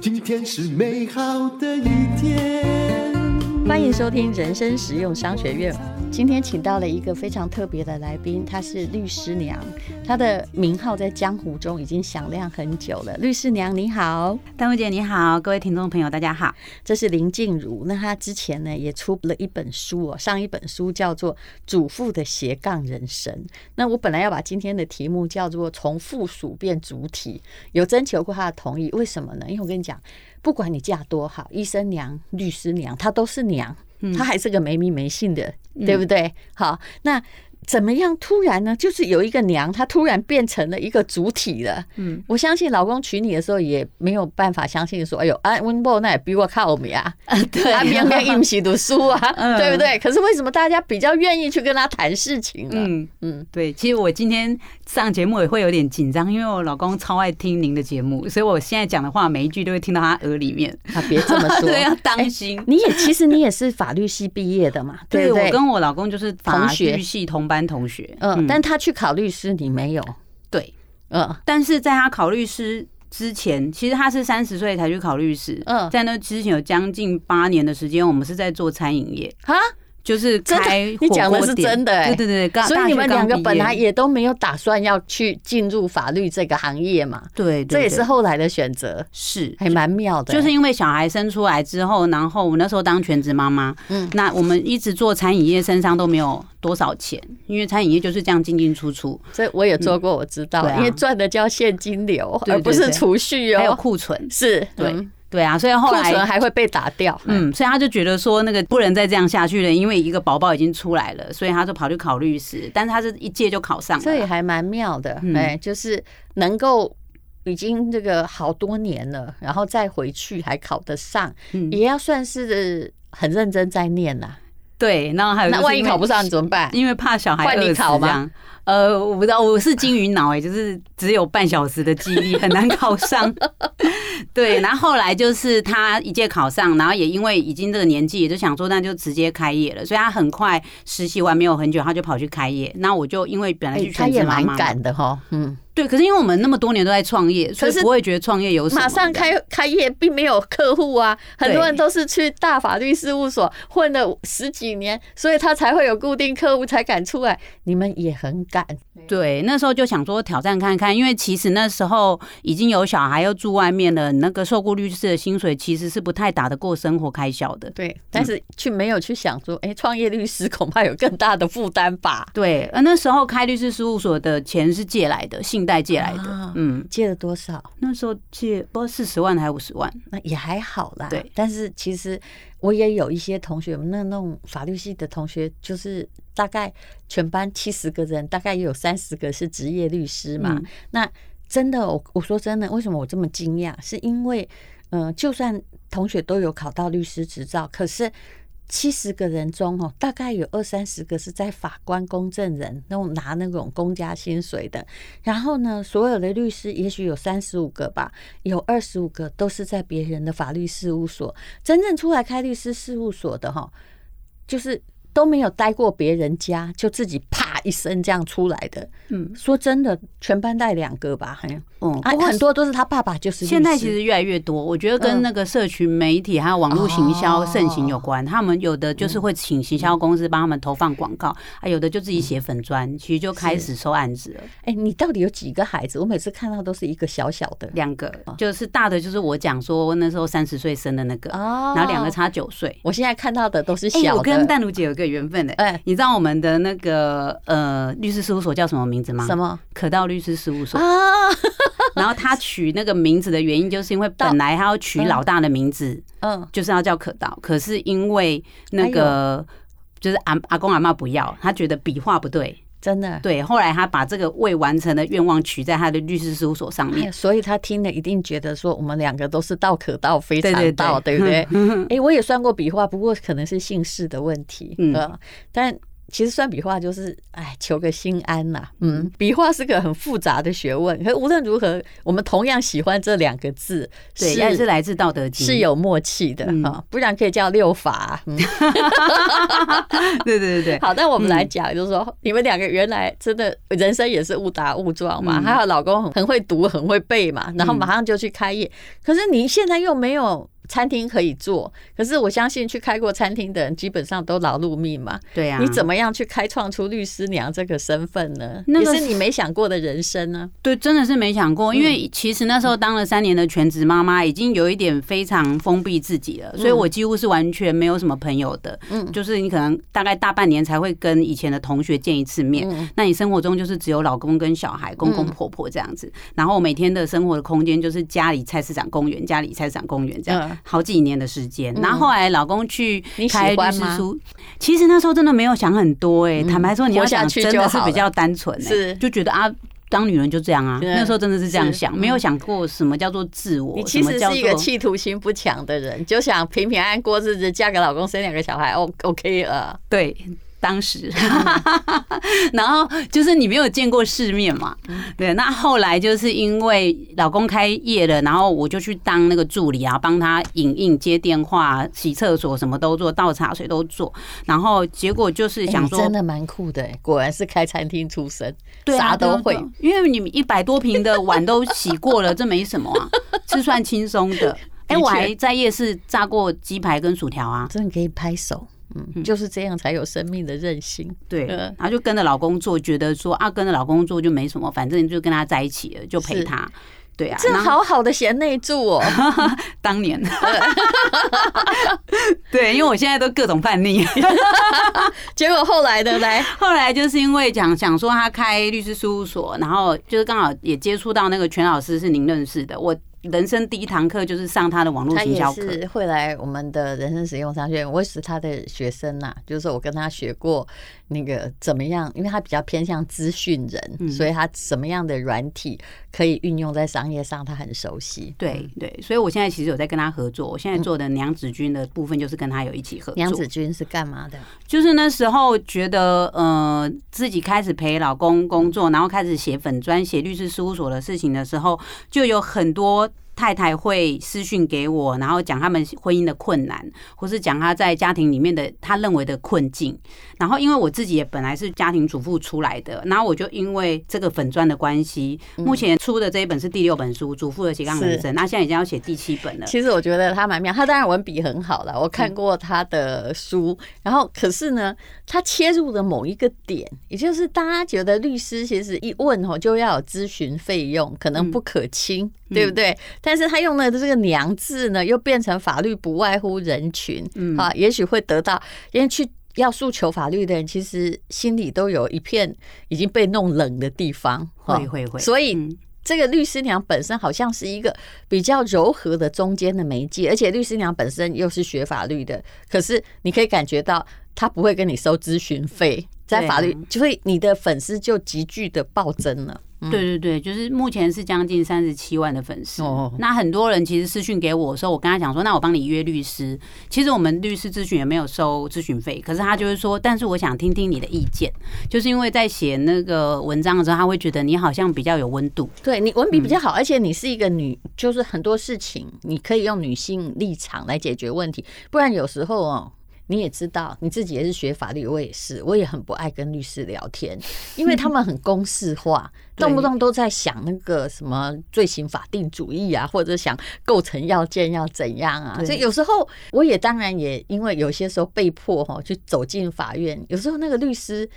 今天是美好的一天。欢迎收听人生实用商学院。今天请到了一个非常特别的来宾，她是律师娘，她的名号在江湖中已经响亮很久了。律师娘你好，丹薇姐你好，各位听众朋友大家好。这是林静茹，那她之前呢也出了一本书哦，上一本书叫做《主妇的斜杠人生》。那我本来要把今天的题目叫做“从附属变主体”，有征求过她的同意，为什么呢？因为我跟你讲，不管你嫁多好，医生娘、律师娘，她都是娘。她还是个没名没姓的，对不对？好，那。怎么样？突然呢，就是有一个娘，她突然变成了一个主体了。嗯，我相信老公娶你的时候也没有办法相信说，哎呦，啊，温波那也比我靠我啊，对，啊，明明一起读书啊，对不对？可是为什么大家比较愿意去跟他谈事情呢？嗯嗯，对。其实我今天上节目也会有点紧张，因为我老公超爱听您的节目，所以我现在讲的话每一句都会听到他耳里面。他别这么说，对，要当心。你也其实你也是法律系毕业的嘛？对，我跟我老公就是法律系同班同学，嗯，但他去考律师，你没有，对，嗯，但是在他考律师之前，其实他是三十岁才去考律师，嗯，在那之前有将近八年的时间，我们是在做餐饮业。啊。就是开，你讲的是真的，对对对，所以你们两个本来也都没有打算要去进入法律这个行业嘛？对，这也是后来的选择，是。还蛮妙的。就是因为小孩生出来之后，然后我那时候当全职妈妈，嗯，那我们一直做餐饮业，身上都没有多少钱，因为餐饮业就是这样进进出出。所以我也做过，我知道，因为赚的叫现金流，而不是储蓄哦，还有库存，是对。对啊，所以后来库存还会被打掉。嗯，所以他就觉得说那个不能再这样下去了，因为一个宝宝已经出来了，所以他就跑去考律师。但是他是一届就考上了，这也还蛮妙的。哎，就是能够已经这个好多年了，然后再回去还考得上，也要算是很认真在念啦。对，然后还有那万一考不上你怎么办？因为怕小孩饿死这样。呃，我不知道，我是金鱼脑哎，就是只有半小时的记忆，很难考上。对，然后后来就是他一届考上，然后也因为已经这个年纪，也就想说那就直接开业了，所以他很快实习完没有很久，他就跑去开业。那我就因为本来去全职妈妈，蛮赶的哈，嗯。对，可是因为我们那么多年都在创业，所以不会觉得创业有什么。马上开开业，并没有客户啊，很多人都是去大法律事务所混了十几年，所以他才会有固定客户，才敢出来。你们也很敢。对，那时候就想说挑战看看，因为其实那时候已经有小孩，又住外面了，那个受雇律师的薪水其实是不太打得过生活开销的。对，但是却没有去想说，哎，创业律师恐怕有更大的负担吧？对，而那时候开律师事务所的钱是借来的，信贷借来的。嗯，借了多少？那时候借不知道四十万还是五十万，那也还好啦。对，但是其实我也有一些同学，那那种法律系的同学，就是。大概全班七十个人，大概也有三十个是职业律师嘛。嗯、那真的，我我说真的，为什么我这么惊讶？是因为，嗯、呃，就算同学都有考到律师执照，可是七十个人中哦，大概有二三十个是在法官、公证人那种拿那种公家薪水的。然后呢，所有的律师也许有三十五个吧，有二十五个都是在别人的法律事务所。真正出来开律师事务所的哈，就是。都没有待过别人家，就自己啪一声这样出来的。嗯，说真的，全班带两个吧，好像。嗯，啊，很多都是他爸爸，就是现在其实越来越多，我觉得跟那个社群媒体还有网络行销盛行有关。他们有的就是会请行销公司帮他们投放广告，啊，有的就自己写粉砖，其实就开始收案子了。哎，你到底有几个孩子？我每次看到都是一个小小的，两个，就是大的就是我讲说那时候三十岁生的那个，然后两个差九岁。我现在看到的都是小的。我跟淡如姐有个缘分的，哎，你知道我们的那个呃律师事务所叫什么名字吗？什么？可道律师事务所啊。然后他取那个名字的原因，就是因为本来他要取老大的名字，嗯，就是要叫可道。可是因为那个就是阿阿公阿妈不要，他觉得笔画不对，真的对。后来他把这个未完成的愿望取在他的律师事务所上面，所以他听了一定觉得说我们两个都是道可道非常道，对不对？哎，我也算过笔画，不过可能是姓氏的问题，嗯，但。其实算笔画就是，哎，求个心安呐。嗯，笔画是个很复杂的学问。可无论如何，我们同样喜欢这两个字，对，也是来自《道德经》，是有默契的哈。不然可以叫六法。对对对对。好，那我们来讲，就是说，你们两个原来真的人生也是误打误撞嘛。还有老公很很会读，很会背嘛，然后马上就去开业。可是你现在又没有。餐厅可以做，可是我相信去开过餐厅的人基本上都劳碌命嘛。对呀，你怎么样去开创出律师娘这个身份呢？那是你没想过的人生呢？对，真的是没想过。因为其实那时候当了三年的全职妈妈，已经有一点非常封闭自己了，所以我几乎是完全没有什么朋友的。嗯，就是你可能大概大半年才会跟以前的同学见一次面。嗯那你生活中就是只有老公跟小孩、公公婆婆这样子。然后每天的生活的空间就是家里、菜市场、公园，家里、菜市场、公园这样。好几年的时间，然后后来老公去开律师书，其实那时候真的没有想很多哎，坦白说你要想真的是比较单纯，是。就觉得啊，当女人就这样啊，那时候真的是这样想，没有想过什么叫做自我。你其实是一个企图心不强的人，就想平平安安过日子，嫁给老公，生两个小孩，O OK 了，对。当时，然后就是你没有见过世面嘛，对。那后来就是因为老公开业了，然后我就去当那个助理啊，帮他影印、接电话、洗厕所，什么都做，倒茶水都做。然后结果就是想说，真的蛮酷的，果然是开餐厅出身，啥都会。因为你们一百多平的碗都洗过了，这没什么啊，是算轻松的。哎，我还在夜市炸过鸡排跟薯条啊，真的可以拍手。嗯，就是这样才有生命的韧性。对，然后就跟着老公做，觉得说啊，跟着老公做就没什么，反正就跟他在一起了，就陪他。对啊，这好好的贤内助哦，当年。对，因为我现在都各种叛逆。结果后来的来，后来就是因为讲想说他开律师事务所，然后就是刚好也接触到那个全老师是您认识的我。人生第一堂课就是上他的网络营销课，会来我们的人生实用商学院，我也是他的学生呐、啊。就是说我跟他学过那个怎么样，因为他比较偏向资讯人，所以他什么样的软体可以运用在商业上，他很熟悉。对对，所以我现在其实有在跟他合作。我现在做的娘子军的部分就是跟他有一起合作。娘子军是干嘛的？就是那时候觉得呃自己开始陪老公工作，然后开始写粉专、写律师事务所的事情的时候，就有很多。太太会私讯给我，然后讲他们婚姻的困难，或是讲他在家庭里面的他认为的困境。然后因为我自己也本来是家庭主妇出来的，然后我就因为这个粉专的关系，目前出的这一本是第六本书《主妇的斜杠人生》，那现在已经要写第七本了。其实我觉得他蛮妙，他当然文笔很好了，我看过他的书。然后可是呢，他切入的某一个点，也就是大家觉得律师其实一问吼就要有咨询费用，可能不可轻，对不对？但是他用的这个“娘”字呢，又变成法律不外乎人群，嗯，啊，也许会得到，因为去要诉求法律的人，其实心里都有一片已经被弄冷的地方，会会会。所以这个律师娘本身好像是一个比较柔和的中间的媒介，而且律师娘本身又是学法律的，可是你可以感觉到他不会跟你收咨询费，在法律就会你的粉丝就急剧的暴增了。对对对，就是目前是将近三十七万的粉丝。那很多人其实私讯给我时候，我跟他讲说，那我帮你约律师。其实我们律师咨询也没有收咨询费，可是他就是说，但是我想听听你的意见，就是因为在写那个文章的时候，他会觉得你好像比较有温度。对，你文笔比较好，而且你是一个女，就是很多事情你可以用女性立场来解决问题，不然有时候哦。你也知道，你自己也是学法律，我也是，我也很不爱跟律师聊天，因为他们很公式化，动不动都在想那个什么罪行法定主义啊，或者想构成要件要怎样啊，所以有时候我也当然也因为有些时候被迫哈去走进法院，有时候那个律师，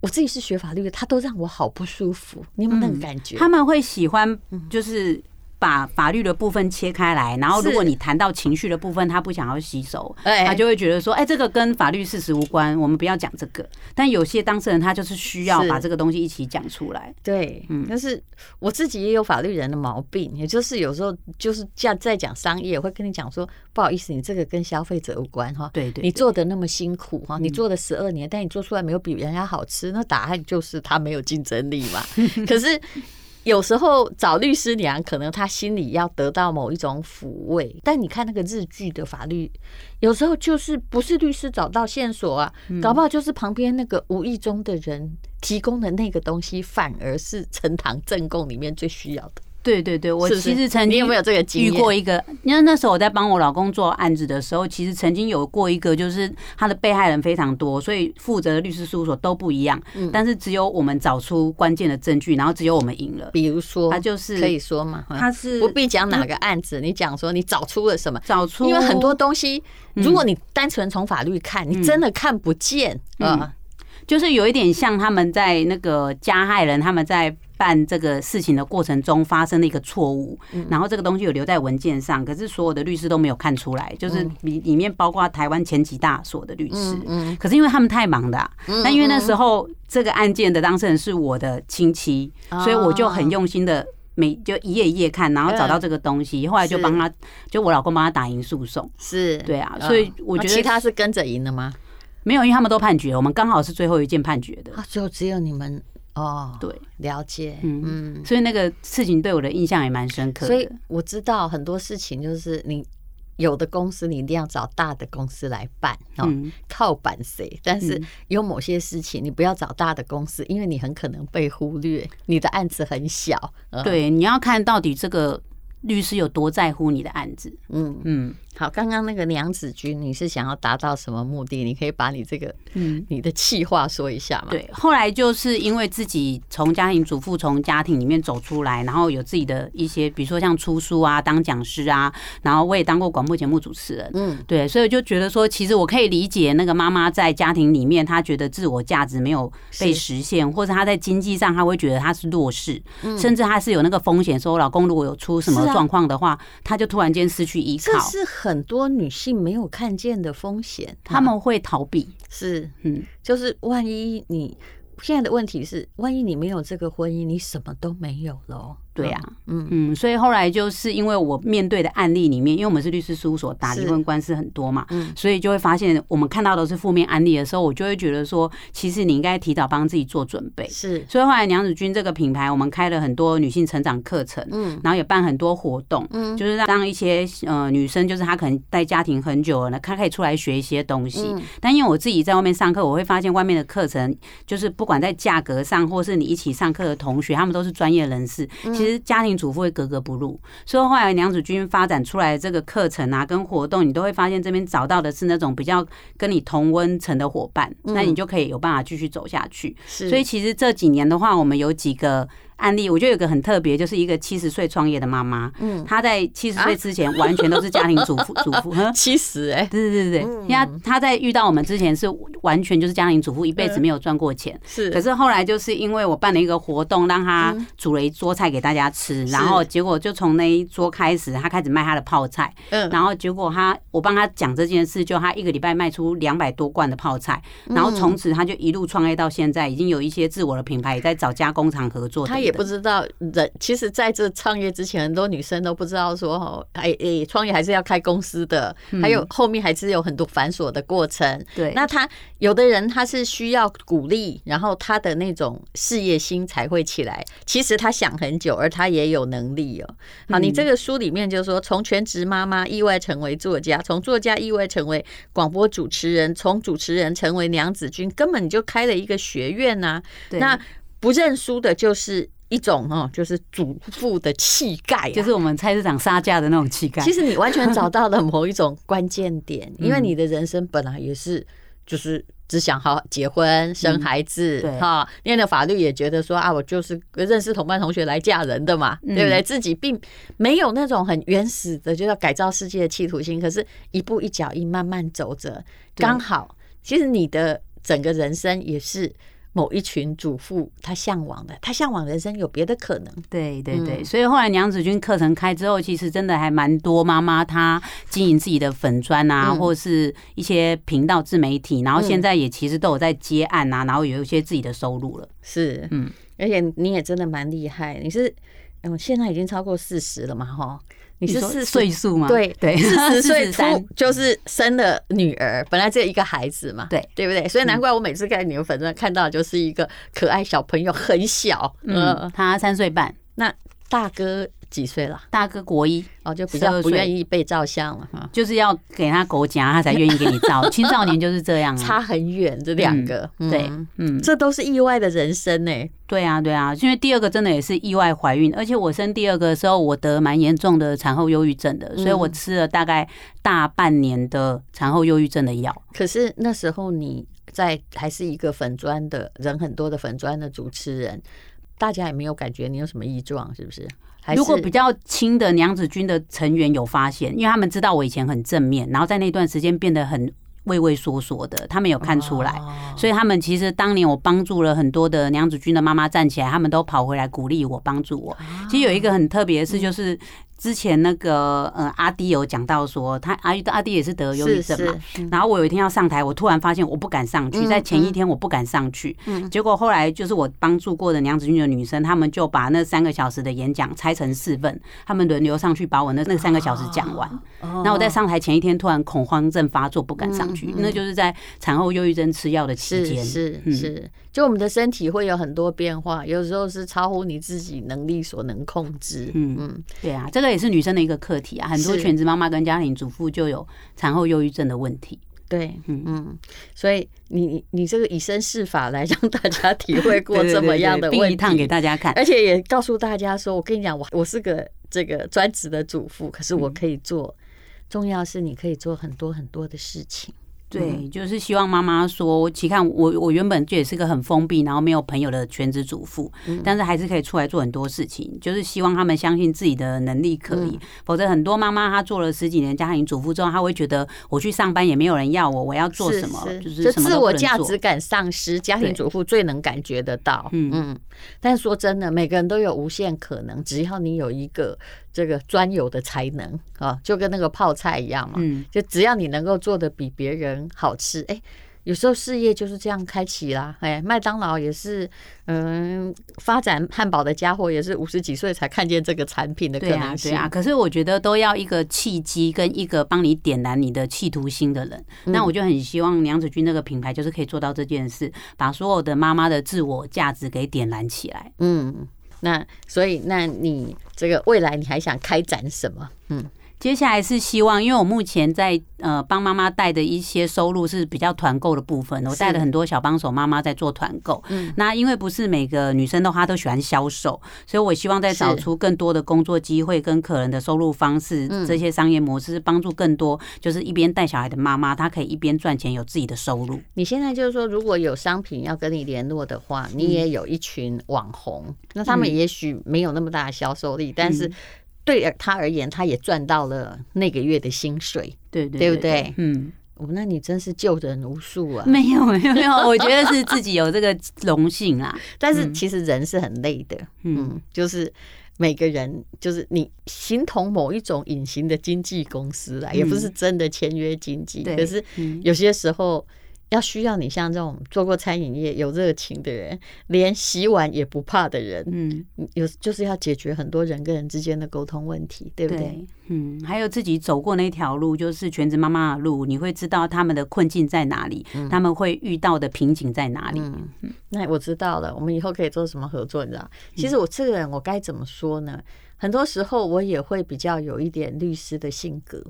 我自己是学法律的，他都让我好不舒服，你有没有那种感觉？他们会喜欢就是。把法律的部分切开来，然后如果你谈到情绪的部分，他不想要吸收，他就会觉得说，哎，这个跟法律事实无关，我们不要讲这个。但有些当事人他就是需要把这个东西一起讲出来。对，嗯，但是我自己也有法律人的毛病，也就是有时候就是在在讲商业，会跟你讲说，不好意思，你这个跟消费者无关哈。对对，你做的那么辛苦哈，你做了十二年，但你做出来没有比人家好吃，那答案就是他没有竞争力嘛。可是。有时候找律师娘，可能他心里要得到某一种抚慰。但你看那个日剧的法律，有时候就是不是律师找到线索啊，搞不好就是旁边那个无意中的人提供的那个东西，反而是呈堂证供里面最需要的。对对对，我其实曾经有没有这个遇过一个？因为那时候我在帮我老公做案子的时候，其实曾经有过一个，就是他的被害人非常多，所以负责的律师事务所都不一样。嗯，但是只有我们找出关键的证据，然后只有我们赢了。比如说，他就是可以说嘛，他是不必讲哪个案子，你讲说你找出了什么？找出，因为很多东西，如果你单纯从法律看，你真的看不见啊。就是有一点像他们在那个加害人他们在。办这个事情的过程中发生的一个错误，然后这个东西有留在文件上，可是所有的律师都没有看出来，就是里里面包括台湾前几大所的律师，可是因为他们太忙的，啊，那因为那时候这个案件的当事人是我的亲戚，所以我就很用心的每就一页一页看，然后找到这个东西，后来就帮他，就我老公帮他打赢诉讼，是。对啊，所以我觉得其他是跟着赢的吗？没有，因为他们都判决，我们刚好是最后一件判决的，最后只有你们。哦，对，了解，嗯嗯，所以那个事情对我的印象也蛮深刻的。所以我知道很多事情，就是你有的公司你一定要找大的公司来办，哦，靠板谁？但是有某些事情你不要找大的公司，因为你很可能被忽略，你的案子很小。对，你要看到底这个律师有多在乎你的案子。嗯嗯。好，刚刚那个娘子军，你是想要达到什么目的？你可以把你这个，嗯，你的气话说一下吗？对，后来就是因为自己从家庭主妇从家庭里面走出来，然后有自己的一些，比如说像出书啊、当讲师啊，然后我也当过广播节目主持人，嗯，对，所以就觉得说，其实我可以理解那个妈妈在家庭里面，她觉得自我价值没有被实现，或者她在经济上，她会觉得她是弱势，甚至她是有那个风险，说我老公如果有出什么状况的话，她就突然间失去依靠。很多女性没有看见的风险，他们会逃避。是，嗯，就是万一你现在的问题是，万一你没有这个婚姻，你什么都没有了。对呀，嗯。嗯，所以后来就是因为我面对的案例里面，因为我们是律师事务所，打离婚官司很多嘛，嗯，所以就会发现我们看到的是负面案例的时候，我就会觉得说，其实你应该提早帮自己做准备。是，所以后来娘子军这个品牌，我们开了很多女性成长课程，嗯，然后也办很多活动，嗯，就是让一些呃女生，就是她可能在家庭很久了呢，她可以出来学一些东西。但因为我自己在外面上课，我会发现外面的课程，就是不管在价格上，或是你一起上课的同学，他们都是专业人士，其实家庭主妇会格格不入，所以后来娘子军发展出来的这个课程啊，跟活动，你都会发现这边找到的是那种比较跟你同温层的伙伴，那你就可以有办法继续走下去。所以其实这几年的话，我们有几个。案例，我觉得有个很特别，就是一个七十岁创业的妈妈，嗯，她在七十岁之前完全都是家庭主妇，主妇，七十哎，对对对对，因为她在遇到我们之前是完全就是家庭主妇，一辈子没有赚过钱，是，可是后来就是因为我办了一个活动，让她煮了一桌菜给大家吃，然后结果就从那一桌开始，她开始卖她的泡菜，嗯，然后结果她我帮她讲这件事，就她一个礼拜卖出两百多罐的泡菜，然后从此她就一路创业到现在，已经有一些自我的品牌，也在找加工厂合作。也不知道人，其实在这创业之前，很多女生都不知道说哦，哎哎，创业还是要开公司的，还有后面还是有很多繁琐的过程。对，那他有的人他是需要鼓励，然后他的那种事业心才会起来。其实他想很久，而他也有能力哦。好，你这个书里面就是说，从全职妈妈意外成为作家，从作家意外成为广播主持人，从主持人成为娘子军，根本就开了一个学院呐。那不认输的就是。一种哦，就是主妇的气概，就是我们菜市场杀价的那种气概。其实你完全找到了某一种关键点，因为你的人生本来也是就是只想好结婚生孩子，哈，念了法律也觉得说啊，我就是认识同班同学来嫁人的嘛，对不对？自己并没有那种很原始的就要改造世界的企图心，可是一步一脚印慢慢走着，刚好，其实你的整个人生也是。某一群主妇，她向往的，她向往人生有别的可能。对对对，所以后来娘子军课程开之后，其实真的还蛮多妈妈她经营自己的粉砖啊，或是一些频道自媒体，然后现在也其实都有在接案啊，然后有一些自己的收入了。是，嗯，而且你也真的蛮厉害，你是嗯，现在已经超过四十了嘛，哈。你是四岁数吗？对对，四十岁初就是生了女儿，本来只有一个孩子嘛，对对不对？所以难怪我每次看你们粉钻看到就是一个可爱小朋友，很小，嗯，他三岁半，那大哥几岁了？大哥国一哦，就比较不愿意被照相了哈，就是要给他狗夹，他才愿意给你照。青少年就是这样，差很远，这两个，嗯、对，嗯，这都是意外的人生呢。对啊，对啊，因为第二个真的也是意外怀孕，而且我生第二个的时候，我得蛮严重的产后忧郁症的，所以我吃了大概大半年的产后忧郁症的药。可是那时候你在还是一个粉砖的人很多的粉砖的主持人。大家也没有感觉你有什么异状，是不是？还是如果比较亲的娘子军的成员有发现，因为他们知道我以前很正面，然后在那段时间变得很畏畏缩缩的，他们有看出来，所以他们其实当年我帮助了很多的娘子军的妈妈站起来，他们都跑回来鼓励我，帮助我。其实有一个很特别的事就是。之前那个呃阿弟有讲到说，他阿阿滴也是得忧郁症嘛，然后我有一天要上台，我突然发现我不敢上去，在前一天我不敢上去，结果后来就是我帮助过的娘子军的女生，他们就把那三个小时的演讲拆成四份，他们轮流上去把我那那三个小时讲完。那我在上台前一天突然恐慌症发作，不敢上去，那就是在产后忧郁症吃药的期间。是是，就我们的身体会有很多变化，有时候是超乎你自己能力所能控制。嗯嗯，对啊，这个。这也是女生的一个课题啊，很多全职妈妈跟家庭主妇就有产后忧郁症的问题。对，嗯嗯，所以你你这个以身试法来让大家体会过 这么样的问题，一趟给大家看，而且也告诉大家说，我跟你讲，我我是个这个专职的主妇，可是我可以做，重要是你可以做很多很多的事情。对，就是希望妈妈说，其看我，我原本就也是个很封闭，然后没有朋友的全职主妇，但是还是可以出来做很多事情。就是希望他们相信自己的能力可以，否则很多妈妈她做了十几年家庭主妇之后，她会觉得我去上班也没有人要我，我要做什么？就是自我价值感丧失。家庭主妇最能感觉得到，嗯嗯。但是说真的，每个人都有无限可能，只要你有一个。这个专有的才能啊，就跟那个泡菜一样嘛，就只要你能够做的比别人好吃，哎，有时候事业就是这样开启啦。哎，麦当劳也是，嗯，发展汉堡的家伙也是五十几岁才看见这个产品的可能性。对啊，可是我觉得都要一个契机跟一个帮你点燃你的企图心的人。那我就很希望娘子军那个品牌就是可以做到这件事，把所有的妈妈的自我价值给点燃起来。嗯。那所以，那你这个未来你还想开展什么？嗯。接下来是希望，因为我目前在呃帮妈妈带的一些收入是比较团购的部分，我带了很多小帮手妈妈在做团购。嗯，那因为不是每个女生的话都喜欢销售，所以我希望再找出更多的工作机会跟可能的收入方式，这些商业模式帮助更多就是一边带小孩的妈妈，她可以一边赚钱，有自己的收入。你现在就是说，如果有商品要跟你联络的话，你也有一群网红，那他们也许没有那么大的销售力，但是。对他而言，他也赚到了那个月的薪水，对对，对，对，对不对？嗯，哦，那你真是救人无数啊！没有没有没有，我觉得是自己有这个荣幸啊。但是其实人是很累的，嗯，就是每个人就是你形同某一种隐形的经纪公司啦，也不是真的签约经纪，可是有些时候。要需要你像这种做过餐饮业有热情的人，连洗碗也不怕的人，嗯，有就是要解决很多人跟人之间的沟通问题，对不对？对，嗯，还有自己走过那条路，就是全职妈妈的路，你会知道他们的困境在哪里，嗯、他们会遇到的瓶颈在哪里。嗯，那我知道了，我们以后可以做什么合作？你知道？其实我这个人，我该怎么说呢？很多时候我也会比较有一点律师的性格。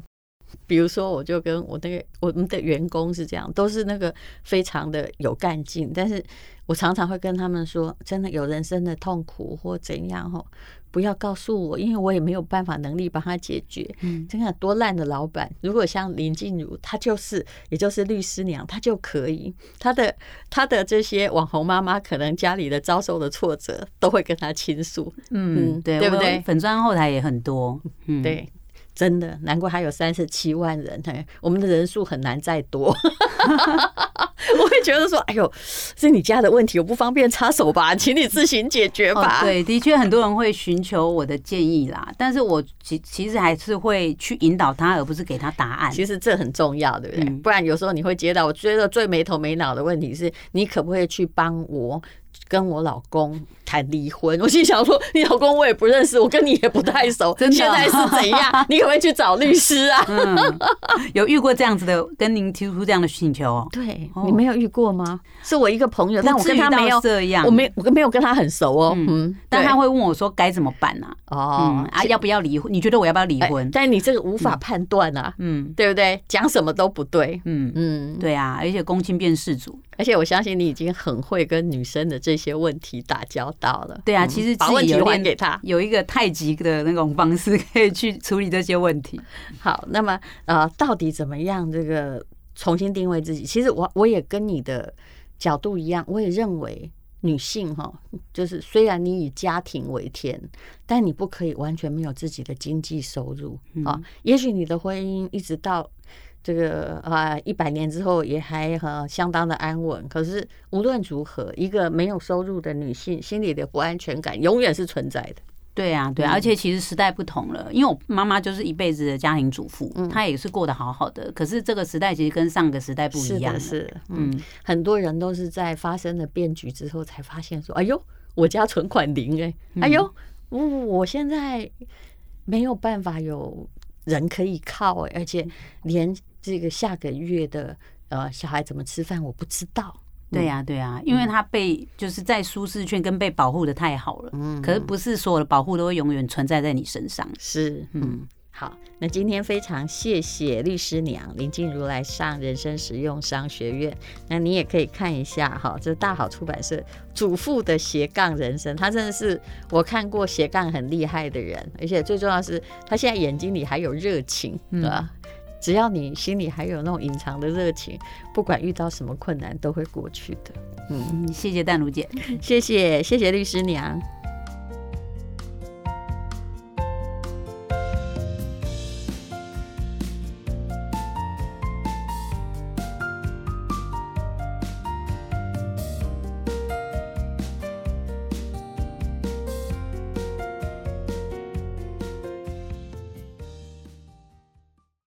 比如说，我就跟我那个我们的员工是这样，都是那个非常的有干劲，但是我常常会跟他们说，真的有人生的痛苦或怎样吼，不要告诉我，因为我也没有办法能力帮他解决。嗯，真的多烂的老板，如果像林静茹，她就是，也就是律师娘，她就可以，她的她的这些网红妈妈，可能家里的遭受的挫折，都会跟她倾诉。嗯，对，对不对？粉砖后台也很多。嗯，对。真的，难怪还有三十七万人，嘿，我们的人数很难再多。我会觉得说，哎呦，是你家的问题，我不方便插手吧，请你自行解决吧。哦、对，的确很多人会寻求我的建议啦，但是我其其实还是会去引导他，而不是给他答案。其实这很重要，对不对？嗯、不然有时候你会接到，我觉得最没头没脑的问题是，你可不可以去帮我？跟我老公谈离婚，我心想说，你老公我也不认识，我跟你也不太熟，真的现在是怎样？你可不可以去找律师啊？嗯、有遇过这样子的，跟您提出这样的请求哦？对，你没有遇过吗？是我一个朋友，但我跟他没有这样，我没我没有跟他很熟哦。嗯，但他会问我说该怎么办呢？哦，啊，要不要离婚？你觉得我要不要离婚？但你这个无法判断啊，嗯，对不对？讲什么都不对，嗯嗯，对啊，而且公亲变世主，而且我相信你已经很会跟女生的这些问题打交道了。对啊，其实把问题还给他，有一个太极的那种方式可以去处理这些问题。好，那么呃，到底怎么样这个？重新定位自己，其实我我也跟你的角度一样，我也认为女性哈，就是虽然你以家庭为天，但你不可以完全没有自己的经济收入啊。也许你的婚姻一直到这个啊一百年之后也还很相当的安稳，可是无论如何，一个没有收入的女性心里的不安全感永远是存在的。对啊，对啊，而且其实时代不同了，因为我妈妈就是一辈子的家庭主妇，嗯、她也是过得好好的。可是这个时代其实跟上个时代不一样，是，是，嗯，很多人都是在发生了变局之后才发现说，哎呦，我家存款零哎，哎呦，我我现在没有办法有人可以靠哎，而且连这个下个月的呃小孩怎么吃饭我不知道。对呀，对呀，因为他被就是在舒适圈跟被保护的太好了，嗯，可是不是所有的保护都会永远存在在你身上，是，嗯，好，那今天非常谢谢律师娘林静茹来上人生实用商学院，那你也可以看一下哈，这大好出版社主妇的斜杠人生，他真的是我看过斜杠很厉害的人，而且最重要是他现在眼睛里还有热情，对吧？只要你心里还有那种隐藏的热情，不管遇到什么困难都会过去的。嗯，谢谢淡如姐，谢谢谢谢律师娘。